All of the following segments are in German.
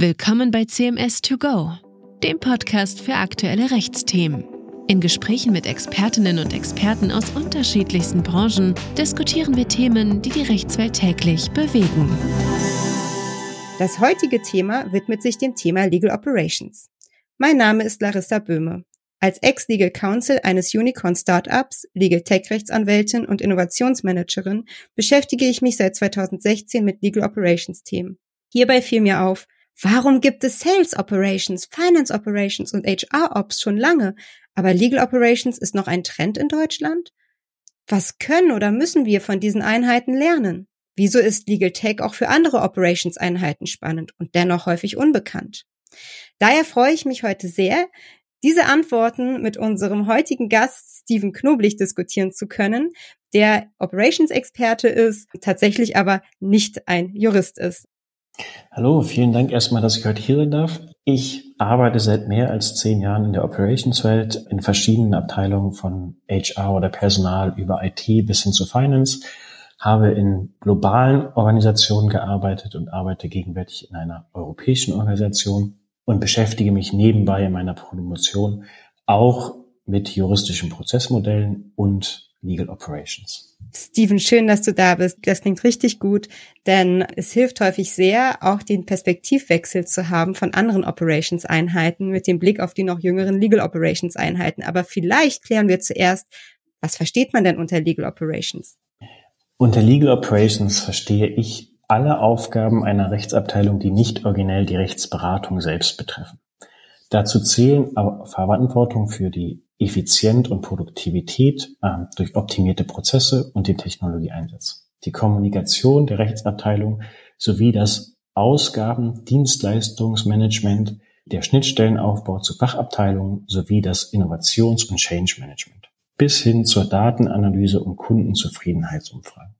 Willkommen bei CMS 2 Go, dem Podcast für aktuelle Rechtsthemen. In Gesprächen mit Expertinnen und Experten aus unterschiedlichsten Branchen diskutieren wir Themen, die die Rechtswelt täglich bewegen. Das heutige Thema widmet sich dem Thema Legal Operations. Mein Name ist Larissa Böhme. Als Ex-Legal Counsel eines Unicorn-Startups, Legal Tech-Rechtsanwältin und Innovationsmanagerin beschäftige ich mich seit 2016 mit Legal Operations-Themen. Hierbei fiel mir auf, Warum gibt es Sales Operations, Finance Operations und HR Ops schon lange, aber Legal Operations ist noch ein Trend in Deutschland? Was können oder müssen wir von diesen Einheiten lernen? Wieso ist Legal Tech auch für andere Operations-Einheiten spannend und dennoch häufig unbekannt? Daher freue ich mich heute sehr, diese Antworten mit unserem heutigen Gast Steven Knoblich diskutieren zu können, der Operations-Experte ist, tatsächlich aber nicht ein Jurist ist. Hallo, vielen Dank erstmal, dass ich heute hier sein darf. Ich arbeite seit mehr als zehn Jahren in der Operationswelt in verschiedenen Abteilungen von HR oder Personal über IT bis hin zu Finance, habe in globalen Organisationen gearbeitet und arbeite gegenwärtig in einer europäischen Organisation und beschäftige mich nebenbei in meiner Promotion auch mit juristischen Prozessmodellen und Legal Operations. Steven, schön, dass du da bist. Das klingt richtig gut, denn es hilft häufig sehr, auch den Perspektivwechsel zu haben von anderen Operations-Einheiten mit dem Blick auf die noch jüngeren Legal Operations-Einheiten. Aber vielleicht klären wir zuerst, was versteht man denn unter Legal Operations? Unter Legal Operations verstehe ich alle Aufgaben einer Rechtsabteilung, die nicht originell die Rechtsberatung selbst betreffen. Dazu zählen aber Verantwortung für die Effizient und Produktivität äh, durch optimierte Prozesse und den Technologieeinsatz. Die Kommunikation der Rechtsabteilung sowie das Ausgaben-, Dienstleistungsmanagement, der Schnittstellenaufbau zu Fachabteilungen sowie das Innovations- und Change Management bis hin zur Datenanalyse und Kundenzufriedenheitsumfragen.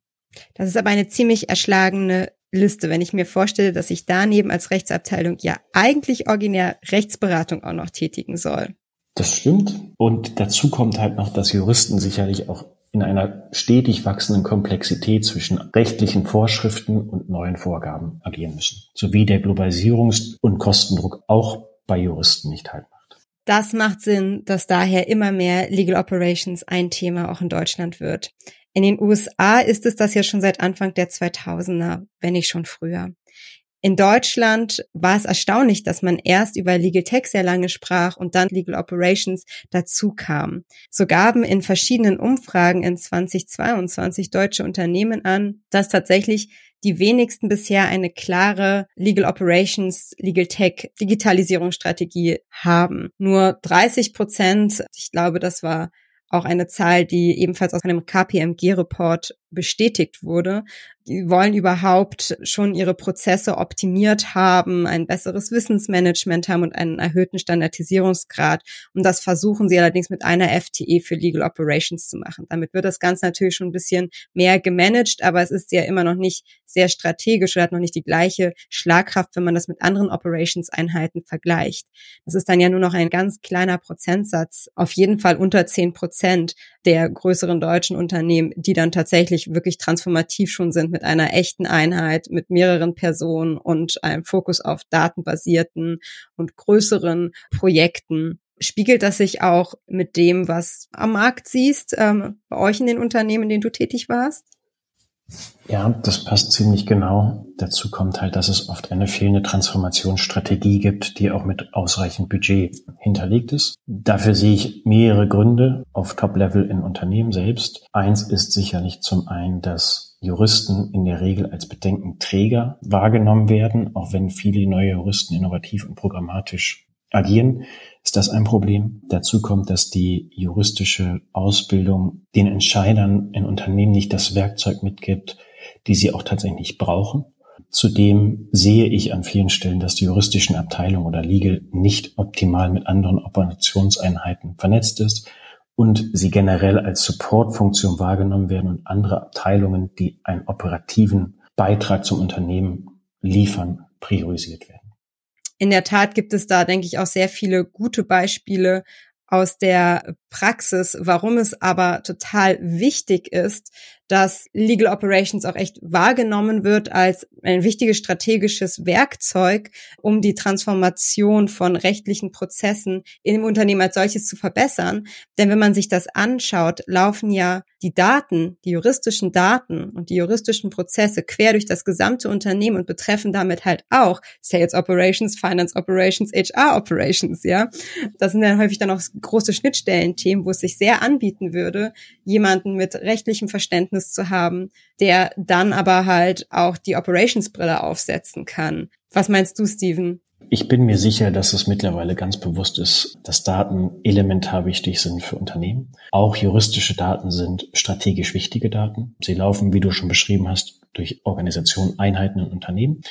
Das ist aber eine ziemlich erschlagene Liste, wenn ich mir vorstelle, dass ich daneben als Rechtsabteilung ja eigentlich originär Rechtsberatung auch noch tätigen soll. Das stimmt. Und dazu kommt halt noch, dass Juristen sicherlich auch in einer stetig wachsenden Komplexität zwischen rechtlichen Vorschriften und neuen Vorgaben agieren müssen, sowie der Globalisierungs- und Kostendruck auch bei Juristen nicht halt macht. Das macht Sinn, dass daher immer mehr Legal Operations ein Thema auch in Deutschland wird. In den USA ist es das ja schon seit Anfang der 2000er, wenn nicht schon früher. In Deutschland war es erstaunlich, dass man erst über Legal Tech sehr lange sprach und dann Legal Operations dazu kam. So gaben in verschiedenen Umfragen in 2022 deutsche Unternehmen an, dass tatsächlich die wenigsten bisher eine klare Legal Operations, Legal Tech Digitalisierungsstrategie haben. Nur 30 Prozent, ich glaube, das war auch eine Zahl, die ebenfalls aus einem KPMG-Report bestätigt wurde. Die wollen überhaupt schon ihre Prozesse optimiert haben, ein besseres Wissensmanagement haben und einen erhöhten Standardisierungsgrad. Und das versuchen sie allerdings mit einer FTE für Legal Operations zu machen. Damit wird das Ganze natürlich schon ein bisschen mehr gemanagt, aber es ist ja immer noch nicht sehr strategisch oder hat noch nicht die gleiche Schlagkraft, wenn man das mit anderen Operations-Einheiten vergleicht. Das ist dann ja nur noch ein ganz kleiner Prozentsatz, auf jeden Fall unter zehn Prozent der größeren deutschen Unternehmen, die dann tatsächlich wirklich transformativ schon sind mit einer echten Einheit, mit mehreren Personen und einem Fokus auf datenbasierten und größeren Projekten. Spiegelt das sich auch mit dem, was am Markt siehst, ähm, bei euch in den Unternehmen, in denen du tätig warst? Ja, das passt ziemlich genau. Dazu kommt halt, dass es oft eine fehlende Transformationsstrategie gibt, die auch mit ausreichend Budget hinterlegt ist. Dafür sehe ich mehrere Gründe auf Top-Level in Unternehmen selbst. Eins ist sicherlich zum einen, dass Juristen in der Regel als Bedenkenträger wahrgenommen werden, auch wenn viele neue Juristen innovativ und programmatisch agieren, ist das ein Problem. Dazu kommt, dass die juristische Ausbildung den Entscheidern in Unternehmen nicht das Werkzeug mitgibt, die sie auch tatsächlich brauchen. Zudem sehe ich an vielen Stellen, dass die juristischen Abteilungen oder Legal nicht optimal mit anderen Operationseinheiten vernetzt ist und sie generell als Supportfunktion wahrgenommen werden und andere Abteilungen, die einen operativen Beitrag zum Unternehmen liefern, priorisiert werden in der Tat gibt es da, denke ich, auch sehr viele gute Beispiele aus der Praxis, warum es aber total wichtig ist, dass Legal Operations auch echt wahrgenommen wird als ein wichtiges strategisches Werkzeug, um die Transformation von rechtlichen Prozessen im Unternehmen als solches zu verbessern. Denn wenn man sich das anschaut, laufen ja die Daten, die juristischen Daten und die juristischen Prozesse quer durch das gesamte Unternehmen und betreffen damit halt auch Sales Operations, Finance Operations, HR Operations, ja. Das sind dann häufig dann auch große Schnittstellenthemen, wo es sich sehr anbieten würde, jemanden mit rechtlichem Verständnis zu haben, der dann aber halt auch die Operations-Brille aufsetzen kann. Was meinst du, Steven? Ich bin mir sicher, dass es mittlerweile ganz bewusst ist, dass Daten elementar wichtig sind für Unternehmen. Auch juristische Daten sind strategisch wichtige Daten. Sie laufen, wie du schon beschrieben hast, durch Organisationen, Einheiten und Unternehmen.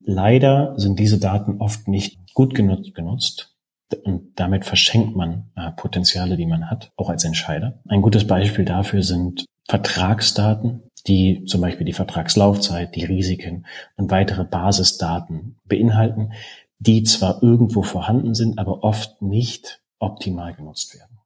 Leider sind diese Daten oft nicht gut genutzt und damit verschenkt man äh, Potenziale, die man hat, auch als Entscheider. Ein gutes Beispiel dafür sind Vertragsdaten, die zum Beispiel die Vertragslaufzeit, die Risiken und weitere Basisdaten beinhalten, die zwar irgendwo vorhanden sind, aber oft nicht optimal genutzt werden.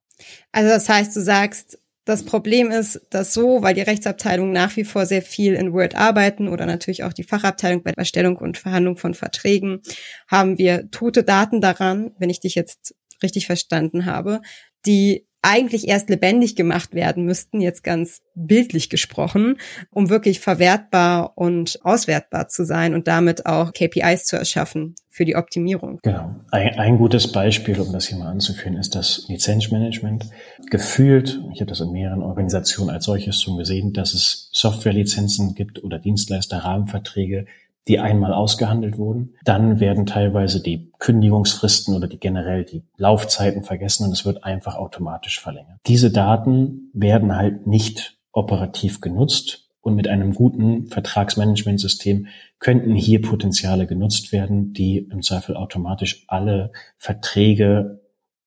Also das heißt, du sagst, das Problem ist, dass so, weil die Rechtsabteilung nach wie vor sehr viel in Word arbeiten oder natürlich auch die Fachabteilung bei der Erstellung und Verhandlung von Verträgen, haben wir tote Daten daran, wenn ich dich jetzt richtig verstanden habe, die eigentlich erst lebendig gemacht werden müssten, jetzt ganz bildlich gesprochen, um wirklich verwertbar und auswertbar zu sein und damit auch KPIs zu erschaffen für die Optimierung. Genau. Ein, ein gutes Beispiel, um das hier mal anzuführen, ist das Lizenzmanagement. Gefühlt, ich habe das in mehreren Organisationen als solches schon gesehen, dass es Softwarelizenzen gibt oder Dienstleister-Rahmenverträge, die einmal ausgehandelt wurden. Dann werden teilweise die Kündigungsfristen oder die generell die Laufzeiten vergessen und es wird einfach automatisch verlängert. Diese Daten werden halt nicht operativ genutzt und mit einem guten Vertragsmanagementsystem könnten hier Potenziale genutzt werden, die im Zweifel automatisch alle Verträge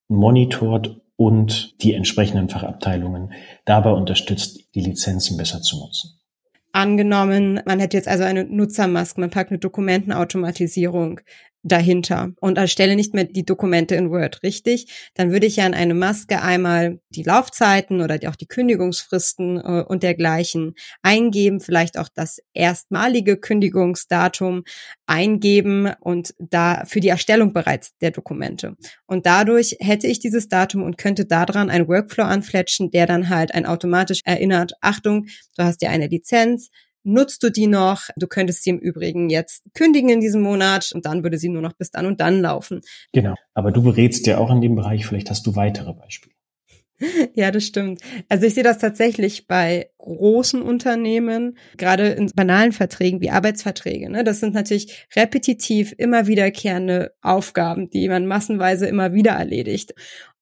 monitort und die entsprechenden Fachabteilungen dabei unterstützt, die Lizenzen besser zu nutzen. Angenommen, man hätte jetzt also eine Nutzermaske, man packt eine Dokumentenautomatisierung dahinter und erstelle nicht mehr die Dokumente in Word, richtig? Dann würde ich ja in eine Maske einmal die Laufzeiten oder auch die Kündigungsfristen äh, und dergleichen eingeben, vielleicht auch das erstmalige Kündigungsdatum eingeben und da für die Erstellung bereits der Dokumente. Und dadurch hätte ich dieses Datum und könnte daran einen Workflow anfletschen, der dann halt ein automatisch erinnert, Achtung, du hast ja eine Lizenz, nutzt du die noch? Du könntest sie im Übrigen jetzt kündigen in diesem Monat und dann würde sie nur noch bis dann und dann laufen. Genau. Aber du berätst ja auch in dem Bereich, vielleicht hast du weitere Beispiele. Ja, das stimmt. Also ich sehe das tatsächlich bei großen Unternehmen, gerade in banalen Verträgen wie Arbeitsverträge. Ne? Das sind natürlich repetitiv immer wiederkehrende Aufgaben, die man massenweise immer wieder erledigt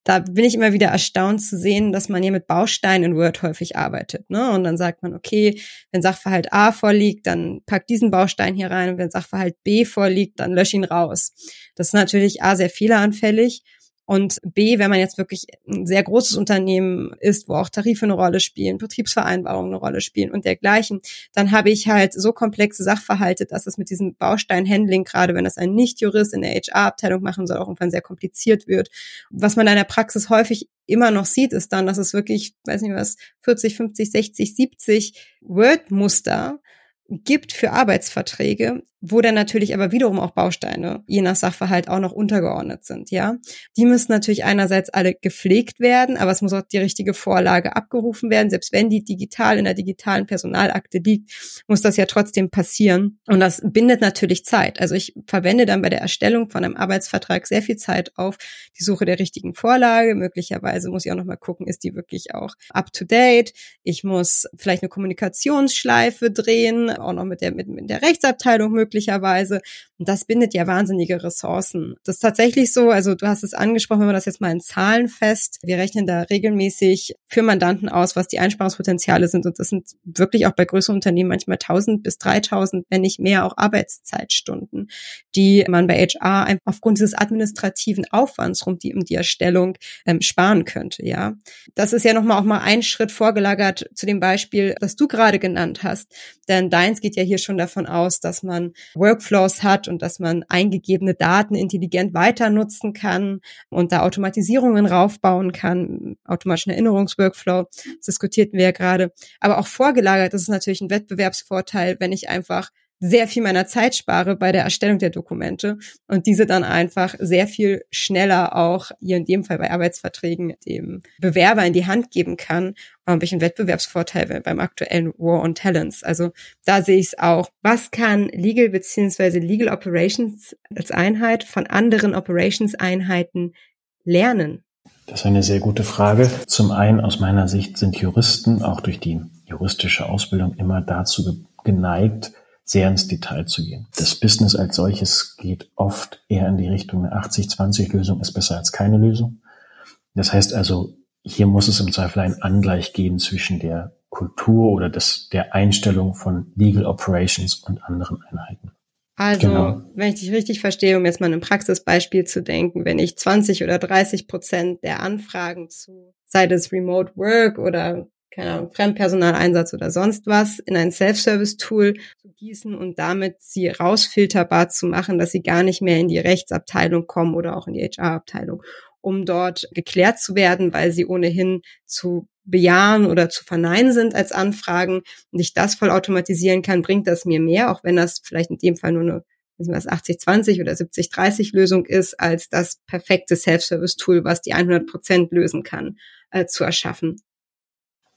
da bin ich immer wieder erstaunt zu sehen, dass man hier mit Bausteinen in Word häufig arbeitet. Ne? Und dann sagt man, okay, wenn Sachverhalt A vorliegt, dann pack diesen Baustein hier rein. Und wenn Sachverhalt B vorliegt, dann lösch ihn raus. Das ist natürlich A, sehr fehleranfällig und B, wenn man jetzt wirklich ein sehr großes Unternehmen ist, wo auch Tarife eine Rolle spielen, Betriebsvereinbarungen eine Rolle spielen und dergleichen, dann habe ich halt so komplexe Sachverhalte, dass es mit diesem Bausteinhandling, gerade wenn das ein Nicht-Jurist in der HR-Abteilung machen soll, auch irgendwann sehr kompliziert wird. Was man in der Praxis häufig immer noch sieht, ist dann, dass es wirklich, weiß nicht was, 40, 50, 60, 70 Word-Muster gibt für Arbeitsverträge, wo dann natürlich aber wiederum auch Bausteine, je nach Sachverhalt, auch noch untergeordnet sind, ja. Die müssen natürlich einerseits alle gepflegt werden, aber es muss auch die richtige Vorlage abgerufen werden. Selbst wenn die digital in der digitalen Personalakte liegt, muss das ja trotzdem passieren. Und das bindet natürlich Zeit. Also ich verwende dann bei der Erstellung von einem Arbeitsvertrag sehr viel Zeit auf die Suche der richtigen Vorlage. Möglicherweise muss ich auch nochmal gucken, ist die wirklich auch up to date? Ich muss vielleicht eine Kommunikationsschleife drehen, auch noch mit der, mit, mit der Rechtsabteilung möglicherweise möglicherweise. Und das bindet ja wahnsinnige Ressourcen. Das ist tatsächlich so, also du hast es angesprochen, wenn man das jetzt mal in Zahlen fest, wir rechnen da regelmäßig für Mandanten aus, was die Einsparungspotenziale sind. Und das sind wirklich auch bei größeren Unternehmen manchmal 1000 bis 3000, wenn nicht mehr, auch Arbeitszeitstunden, die man bei HR aufgrund dieses administrativen Aufwands rund um die Erstellung ähm, sparen könnte, ja. Das ist ja nochmal auch mal ein Schritt vorgelagert zu dem Beispiel, das du gerade genannt hast. Denn deins geht ja hier schon davon aus, dass man Workflows hat und dass man eingegebene Daten intelligent weiter nutzen kann und da Automatisierungen raufbauen kann, automatischen Erinnerungsworkflow, das diskutierten wir ja gerade. Aber auch vorgelagert ist es natürlich ein Wettbewerbsvorteil, wenn ich einfach sehr viel meiner Zeit spare bei der Erstellung der Dokumente und diese dann einfach sehr viel schneller auch hier in dem Fall bei Arbeitsverträgen dem Bewerber in die Hand geben kann, habe ich einen Wettbewerbsvorteil beim aktuellen War on Talents. Also da sehe ich es auch. Was kann Legal beziehungsweise Legal Operations als Einheit von anderen Operations Einheiten lernen? Das ist eine sehr gute Frage. Zum einen aus meiner Sicht sind Juristen auch durch die juristische Ausbildung immer dazu geneigt, sehr ins Detail zu gehen. Das Business als solches geht oft eher in die Richtung eine 80-20-Lösung ist besser als keine Lösung. Das heißt also, hier muss es im Zweifel ein Angleich geben zwischen der Kultur oder des, der Einstellung von Legal Operations und anderen Einheiten. Also, genau. wenn ich dich richtig verstehe, um jetzt mal ein Praxisbeispiel zu denken, wenn ich 20 oder 30 Prozent der Anfragen zu, sei das Remote Work oder keine Ahnung, Fremdpersonaleinsatz oder sonst was in ein Self-Service-Tool zu gießen und damit sie rausfilterbar zu machen, dass sie gar nicht mehr in die Rechtsabteilung kommen oder auch in die HR-Abteilung, um dort geklärt zu werden, weil sie ohnehin zu bejahen oder zu verneinen sind als Anfragen und ich das voll automatisieren kann, bringt das mir mehr, auch wenn das vielleicht in dem Fall nur eine was 80-20 oder 70-30 Lösung ist, als das perfekte Self-Service-Tool, was die 100 Prozent lösen kann, äh, zu erschaffen.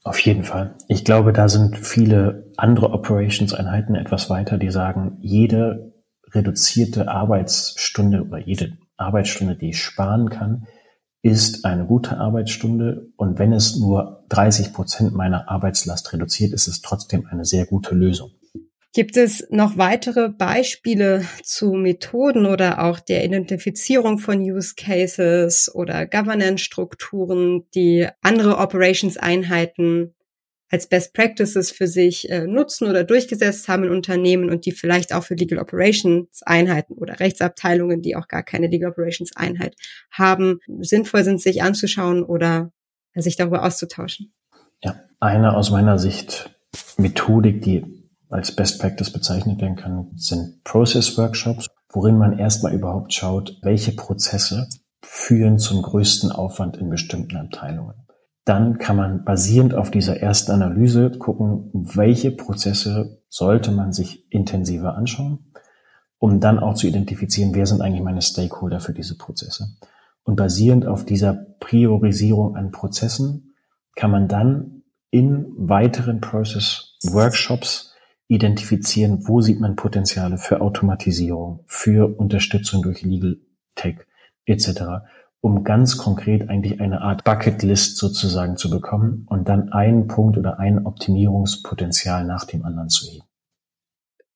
Auf jeden Fall. Ich glaube, da sind viele andere Operations-Einheiten etwas weiter, die sagen, jede reduzierte Arbeitsstunde oder jede Arbeitsstunde, die ich sparen kann, ist eine gute Arbeitsstunde. Und wenn es nur 30 Prozent meiner Arbeitslast reduziert, ist es trotzdem eine sehr gute Lösung. Gibt es noch weitere Beispiele zu Methoden oder auch der Identifizierung von Use Cases oder Governance-Strukturen, die andere Operations-Einheiten als Best Practices für sich äh, nutzen oder durchgesetzt haben in Unternehmen und die vielleicht auch für Legal Operations Einheiten oder Rechtsabteilungen, die auch gar keine Legal Operations Einheit haben, sinnvoll sind, sich anzuschauen oder äh, sich darüber auszutauschen? Ja, eine aus meiner Sicht Methodik, die als Best Practice bezeichnet werden kann, sind Process Workshops, worin man erstmal überhaupt schaut, welche Prozesse führen zum größten Aufwand in bestimmten Abteilungen. Dann kann man basierend auf dieser ersten Analyse gucken, welche Prozesse sollte man sich intensiver anschauen, um dann auch zu identifizieren, wer sind eigentlich meine Stakeholder für diese Prozesse. Und basierend auf dieser Priorisierung an Prozessen kann man dann in weiteren Process Workshops identifizieren, wo sieht man Potenziale für Automatisierung, für Unterstützung durch Legal Tech etc., um ganz konkret eigentlich eine Art Bucketlist sozusagen zu bekommen und dann einen Punkt oder ein Optimierungspotenzial nach dem anderen zu heben.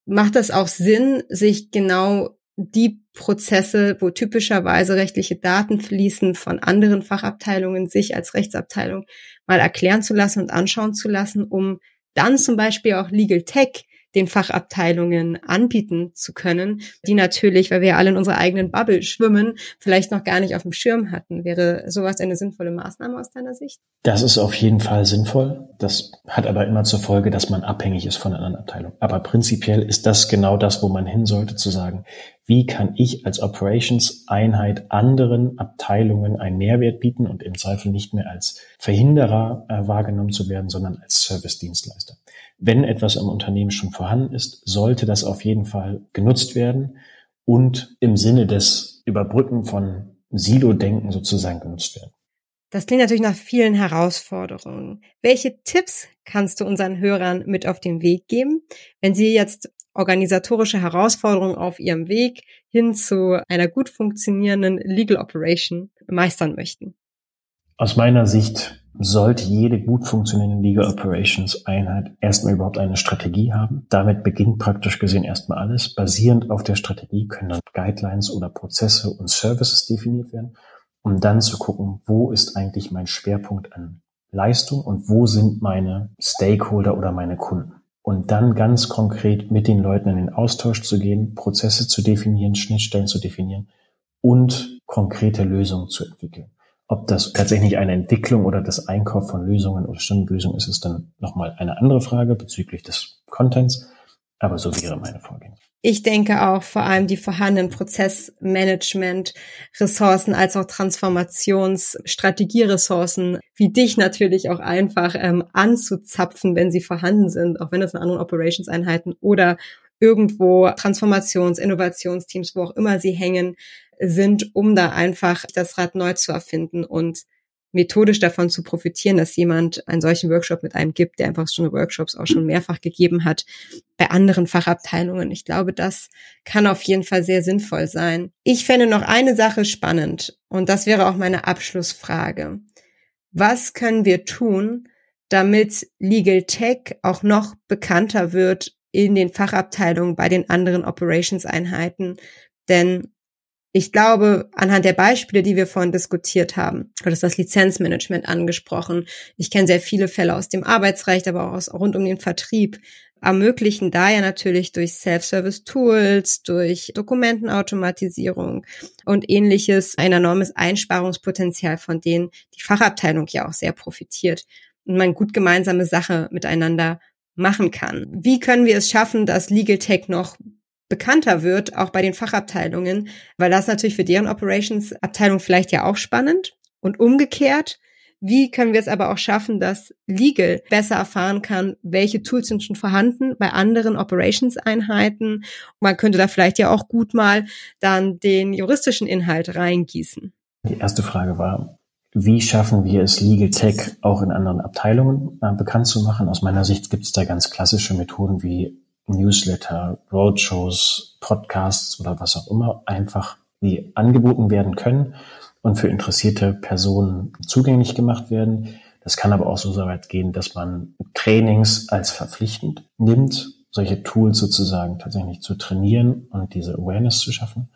Macht das auch Sinn, sich genau die Prozesse, wo typischerweise rechtliche Daten fließen, von anderen Fachabteilungen sich als Rechtsabteilung mal erklären zu lassen und anschauen zu lassen, um dann zum Beispiel auch Legal Tech den Fachabteilungen anbieten zu können, die natürlich, weil wir alle in unserer eigenen Bubble schwimmen, vielleicht noch gar nicht auf dem Schirm hatten. Wäre sowas eine sinnvolle Maßnahme aus deiner Sicht? Das ist auf jeden Fall sinnvoll. Das hat aber immer zur Folge, dass man abhängig ist von einer anderen Abteilung. Aber prinzipiell ist das genau das, wo man hin sollte, zu sagen, wie kann ich als Operations-Einheit anderen Abteilungen einen Mehrwert bieten und im Zweifel nicht mehr als Verhinderer äh, wahrgenommen zu werden, sondern als Service-Dienstleister. Wenn etwas im Unternehmen schon vorhanden ist, sollte das auf jeden Fall genutzt werden und im Sinne des Überbrücken von Silo-Denken sozusagen genutzt werden. Das klingt natürlich nach vielen Herausforderungen. Welche Tipps kannst du unseren Hörern mit auf den Weg geben, wenn sie jetzt organisatorische Herausforderungen auf ihrem Weg hin zu einer gut funktionierenden Legal Operation meistern möchten? Aus meiner Sicht sollte jede gut funktionierende Legal Operations Einheit erstmal überhaupt eine Strategie haben. Damit beginnt praktisch gesehen erstmal alles. Basierend auf der Strategie können dann Guidelines oder Prozesse und Services definiert werden, um dann zu gucken, wo ist eigentlich mein Schwerpunkt an Leistung und wo sind meine Stakeholder oder meine Kunden und dann ganz konkret mit den Leuten in den Austausch zu gehen, Prozesse zu definieren, Schnittstellen zu definieren und konkrete Lösungen zu entwickeln. Ob das tatsächlich eine Entwicklung oder das Einkauf von Lösungen oder Stundenlösungen ist, ist dann nochmal eine andere Frage bezüglich des Contents. Aber so wäre meine Vorgehensweise. Ich denke auch vor allem die vorhandenen Prozessmanagement-Ressourcen als auch Transformationsstrategieressourcen wie dich natürlich auch einfach ähm, anzuzapfen, wenn sie vorhanden sind, auch wenn es in anderen Operations-Einheiten oder irgendwo Transformations-, Innovationsteams, wo auch immer sie hängen, sind, um da einfach das Rad neu zu erfinden und methodisch davon zu profitieren, dass jemand einen solchen Workshop mit einem gibt, der einfach schon Workshops auch schon mehrfach gegeben hat bei anderen Fachabteilungen. Ich glaube, das kann auf jeden Fall sehr sinnvoll sein. Ich fände noch eine Sache spannend und das wäre auch meine Abschlussfrage. Was können wir tun, damit Legal Tech auch noch bekannter wird in den Fachabteilungen bei den anderen Operations-Einheiten? Denn ich glaube, anhand der Beispiele, die wir vorhin diskutiert haben, du hast das Lizenzmanagement angesprochen. Ich kenne sehr viele Fälle aus dem Arbeitsrecht, aber auch aus, rund um den Vertrieb, ermöglichen da ja natürlich durch Self-Service-Tools, durch Dokumentenautomatisierung und ähnliches ein enormes Einsparungspotenzial, von denen die Fachabteilung ja auch sehr profitiert und man gut gemeinsame Sache miteinander machen kann. Wie können wir es schaffen, dass Legal Tech noch bekannter wird, auch bei den Fachabteilungen, weil das natürlich für deren Operations-Abteilung vielleicht ja auch spannend. Und umgekehrt, wie können wir es aber auch schaffen, dass Legal besser erfahren kann, welche Tools sind schon vorhanden bei anderen Operations-Einheiten? Man könnte da vielleicht ja auch gut mal dann den juristischen Inhalt reingießen. Die erste Frage war, wie schaffen wir es, Legal Tech auch in anderen Abteilungen äh, bekannt zu machen? Aus meiner Sicht gibt es da ganz klassische Methoden wie Newsletter, Roadshows, Podcasts oder was auch immer einfach wie angeboten werden können und für interessierte Personen zugänglich gemacht werden. Das kann aber auch so weit gehen, dass man Trainings als verpflichtend nimmt, solche Tools sozusagen tatsächlich zu trainieren und diese Awareness zu schaffen.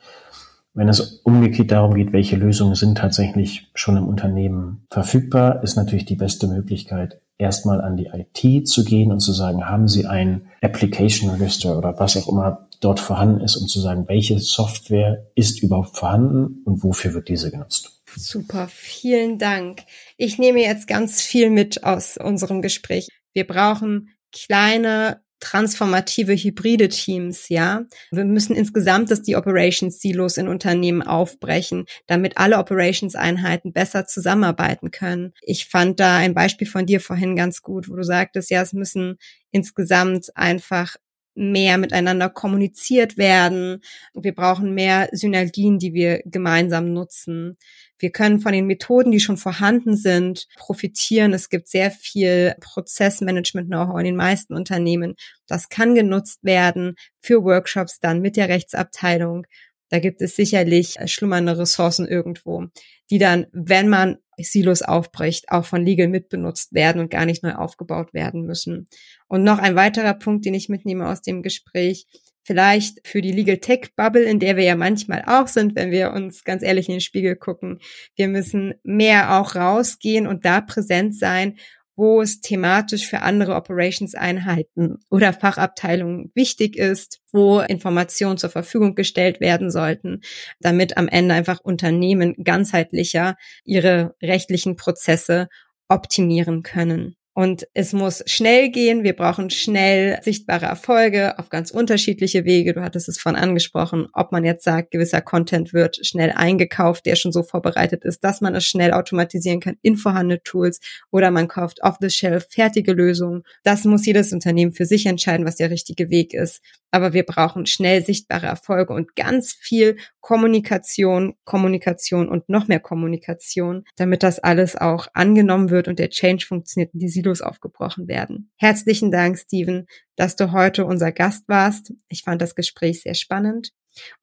Wenn es umgekehrt darum geht, welche Lösungen sind tatsächlich schon im Unternehmen verfügbar, ist natürlich die beste Möglichkeit, erstmal an die IT zu gehen und zu sagen, haben Sie ein Application Register oder was auch immer dort vorhanden ist, um zu sagen, welche Software ist überhaupt vorhanden und wofür wird diese genutzt. Super, vielen Dank. Ich nehme jetzt ganz viel mit aus unserem Gespräch. Wir brauchen kleine transformative hybride Teams, ja. Wir müssen insgesamt dass die Operations Silos in Unternehmen aufbrechen, damit alle Operations Einheiten besser zusammenarbeiten können. Ich fand da ein Beispiel von dir vorhin ganz gut, wo du sagtest, ja, es müssen insgesamt einfach mehr miteinander kommuniziert werden. Wir brauchen mehr Synergien, die wir gemeinsam nutzen. Wir können von den Methoden, die schon vorhanden sind, profitieren. Es gibt sehr viel Prozessmanagement-Know-how in den meisten Unternehmen. Das kann genutzt werden für Workshops dann mit der Rechtsabteilung. Da gibt es sicherlich schlummernde Ressourcen irgendwo, die dann, wenn man Silos aufbricht, auch von Legal mitbenutzt werden und gar nicht neu aufgebaut werden müssen. Und noch ein weiterer Punkt, den ich mitnehme aus dem Gespräch, vielleicht für die Legal Tech Bubble, in der wir ja manchmal auch sind, wenn wir uns ganz ehrlich in den Spiegel gucken. Wir müssen mehr auch rausgehen und da präsent sein wo es thematisch für andere Operations-Einheiten oder Fachabteilungen wichtig ist, wo Informationen zur Verfügung gestellt werden sollten, damit am Ende einfach Unternehmen ganzheitlicher ihre rechtlichen Prozesse optimieren können. Und es muss schnell gehen. Wir brauchen schnell sichtbare Erfolge auf ganz unterschiedliche Wege. Du hattest es von angesprochen, ob man jetzt sagt, gewisser Content wird schnell eingekauft, der schon so vorbereitet ist, dass man es schnell automatisieren kann in vorhandene Tools oder man kauft off-the-shelf fertige Lösungen. Das muss jedes Unternehmen für sich entscheiden, was der richtige Weg ist. Aber wir brauchen schnell sichtbare Erfolge und ganz viel Kommunikation, Kommunikation und noch mehr Kommunikation, damit das alles auch angenommen wird und der Change funktioniert und die Silos aufgebrochen werden. Herzlichen Dank, Steven, dass du heute unser Gast warst. Ich fand das Gespräch sehr spannend.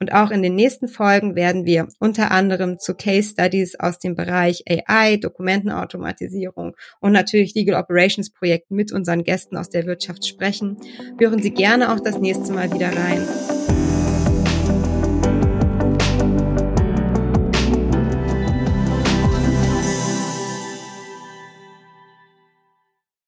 Und auch in den nächsten Folgen werden wir unter anderem zu Case Studies aus dem Bereich AI, Dokumentenautomatisierung und natürlich Legal Operations Projekten mit unseren Gästen aus der Wirtschaft sprechen. Hören Sie gerne auch das nächste Mal wieder rein.